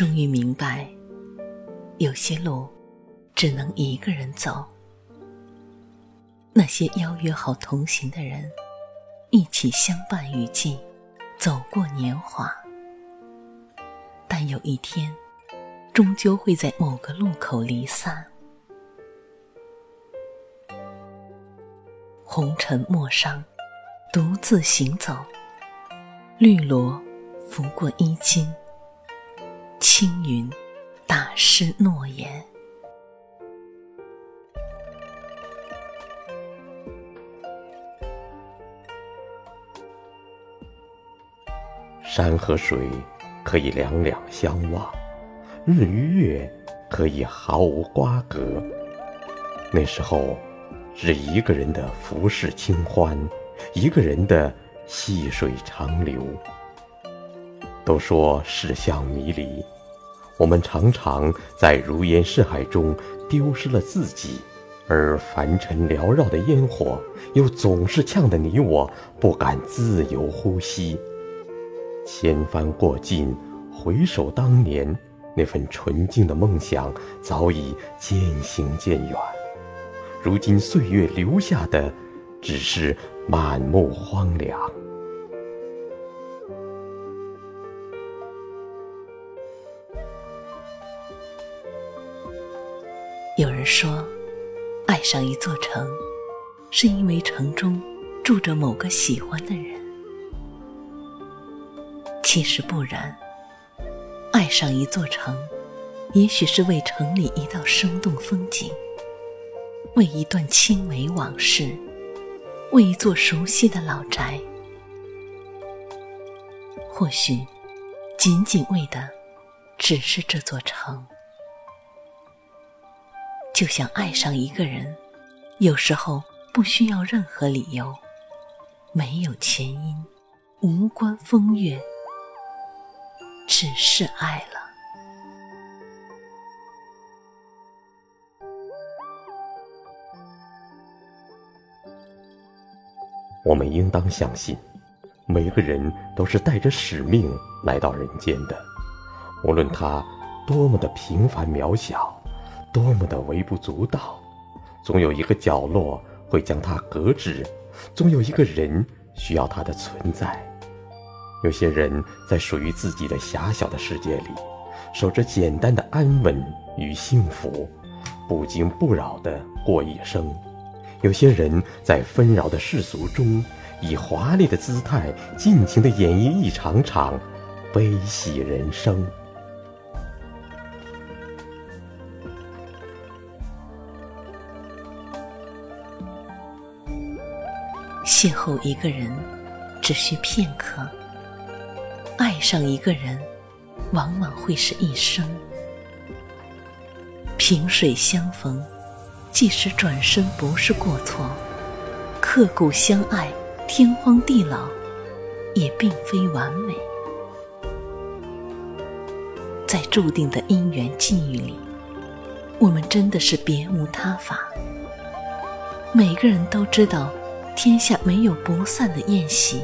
终于明白，有些路只能一个人走。那些邀约好同行的人，一起相伴雨季，走过年华。但有一天，终究会在某个路口离散。红尘陌上，独自行走，绿萝拂过衣襟。青云大师诺言，山和水可以两两相望，日与月可以毫无瓜葛。那时候，是一个人的浮世清欢，一个人的细水长流。都说世相迷离，我们常常在如烟似海中丢失了自己，而凡尘缭绕的烟火又总是呛得你我不敢自由呼吸。千帆过尽，回首当年，那份纯净的梦想早已渐行渐远。如今岁月留下的，只是满目荒凉。人说，爱上一座城，是因为城中住着某个喜欢的人。其实不然，爱上一座城，也许是为城里一道生动风景，为一段青梅往事，为一座熟悉的老宅，或许仅仅为的只是这座城。就像爱上一个人，有时候不需要任何理由，没有前因，无关风月，只是爱了。我们应当相信，每个人都是带着使命来到人间的，无论他多么的平凡渺小。多么的微不足道，总有一个角落会将它搁置，总有一个人需要它的存在。有些人在属于自己的狭小的世界里，守着简单的安稳与幸福，不惊不扰地过一生；有些人在纷扰的世俗中，以华丽的姿态，尽情地演绎一场场悲喜人生。邂逅一个人，只需片刻；爱上一个人，往往会是一生。萍水相逢，即使转身不是过错；刻骨相爱，天荒地老，也并非完美。在注定的姻缘际遇里，我们真的是别无他法。每个人都知道。天下没有不散的宴席，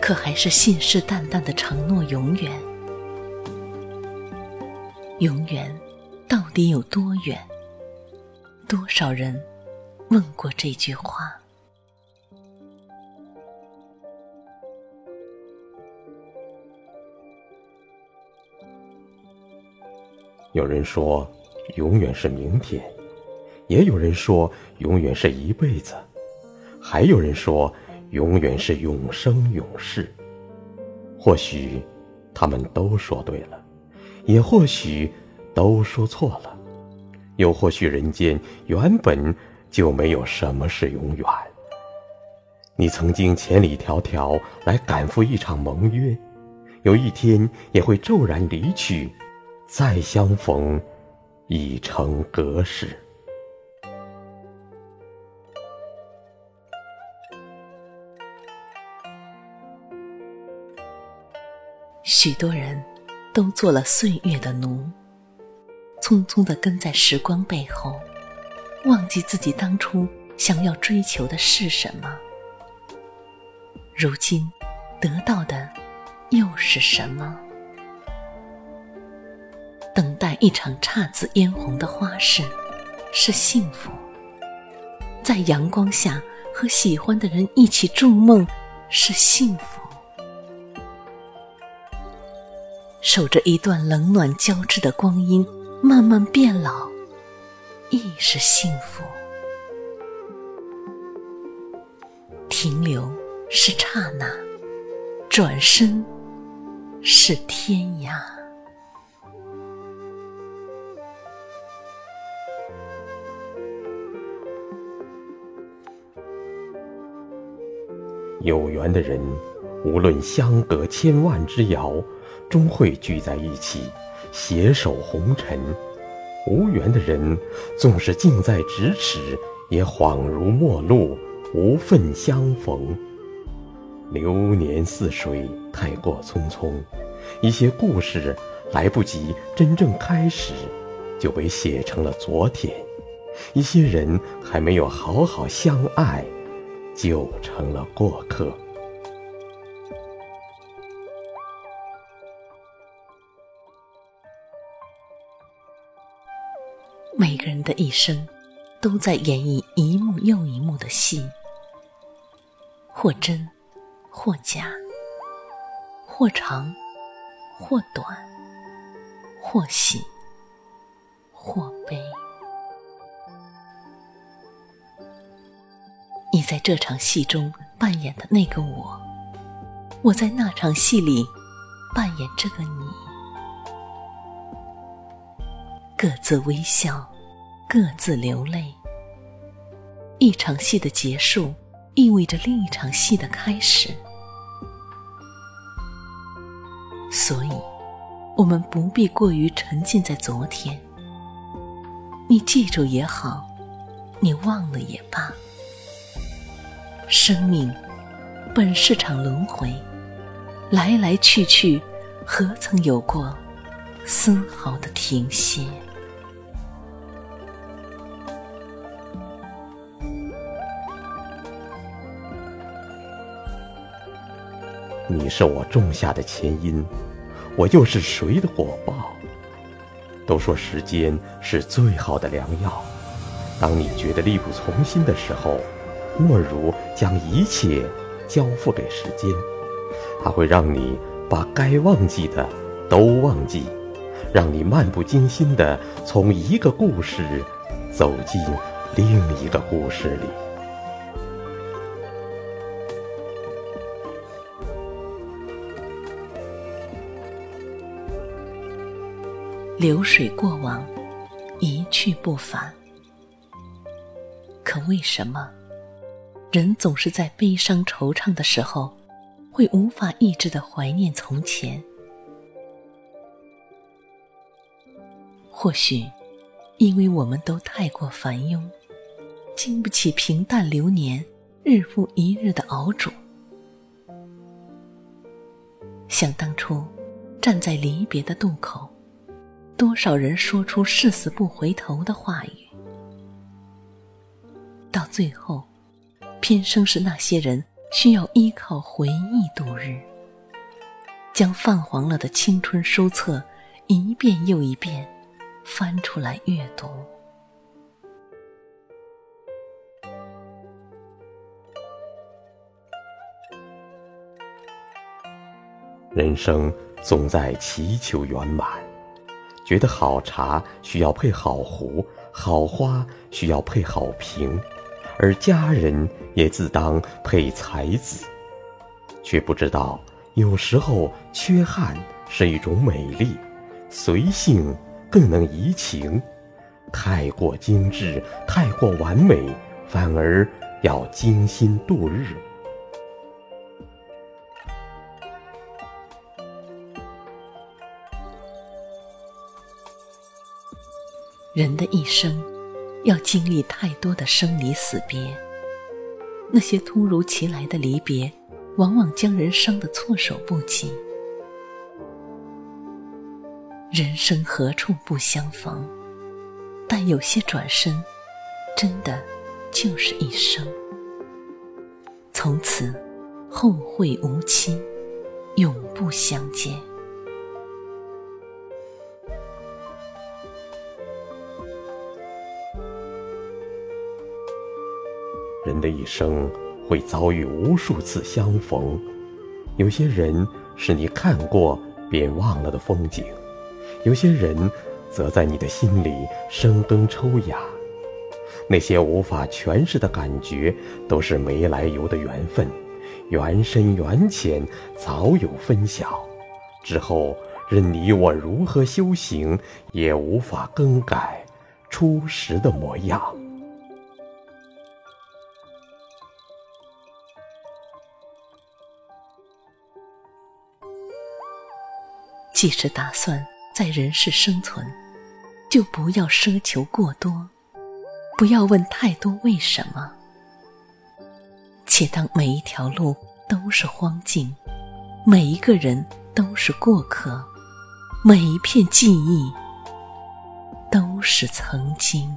可还是信誓旦旦的承诺永远。永远到底有多远？多少人问过这句话？有人说，永远是明天。也有人说，永远是一辈子；还有人说，永远是永生永世。或许，他们都说对了，也或许都说错了，又或许人间原本就没有什么是永远。你曾经千里迢迢来赶赴一场盟约，有一天也会骤然离去，再相逢已成隔世。许多人都做了岁月的奴，匆匆的跟在时光背后，忘记自己当初想要追求的是什么。如今得到的又是什么？等待一场姹紫嫣红的花事是幸福，在阳光下和喜欢的人一起筑梦是幸福。守着一段冷暖交织的光阴，慢慢变老，亦是幸福。停留是刹那，转身是天涯。有缘的人，无论相隔千万之遥。终会聚在一起，携手红尘；无缘的人，纵是近在咫尺，也恍如陌路，无份相逢。流年似水，太过匆匆，一些故事来不及真正开始，就被写成了昨天；一些人还没有好好相爱，就成了过客。每个人的一生，都在演绎一幕又一幕的戏，或真，或假，或长，或短，或喜，或悲。你在这场戏中扮演的那个我，我在那场戏里扮演这个你。各自微笑，各自流泪。一场戏的结束，意味着另一场戏的开始。所以，我们不必过于沉浸在昨天。你记住也好，你忘了也罢。生命本是场轮回，来来去去，何曾有过丝毫的停歇？你是我种下的前因，我又是谁的果报？都说时间是最好的良药，当你觉得力不从心的时候，莫如将一切交付给时间，它会让你把该忘记的都忘记，让你漫不经心的从一个故事走进另一个故事里。流水过往，一去不返。可为什么人总是在悲伤惆怅的时候，会无法抑制的怀念从前？或许，因为我们都太过繁庸，经不起平淡流年日复一日的熬煮。想当初，站在离别的渡口。多少人说出誓死不回头的话语，到最后，偏生是那些人需要依靠回忆度日，将泛黄了的青春书册一遍又一遍翻出来阅读。人生总在祈求圆满。觉得好茶需要配好壶，好花需要配好瓶，而佳人也自当配才子，却不知道有时候缺憾是一种美丽，随性更能怡情。太过精致，太过完美，反而要精心度日，人的一生要经历太多的生离死别，那些突如其来的离别，往往将人伤得措手不及。人生何处不相逢？但有些转身，真的就是一生。从此后会无期，永不相见。人的一生会遭遇无数次相逢，有些人是你看过便忘了的风景，有些人则在你的心里生根抽芽。那些无法诠释的感觉，都是没来由的缘分，缘深缘浅，早有分晓。之后任你我如何修行，也无法更改初时的模样。既是打算在人世生存，就不要奢求过多，不要问太多为什么。且当每一条路都是荒径，每一个人都是过客，每一片记忆都是曾经。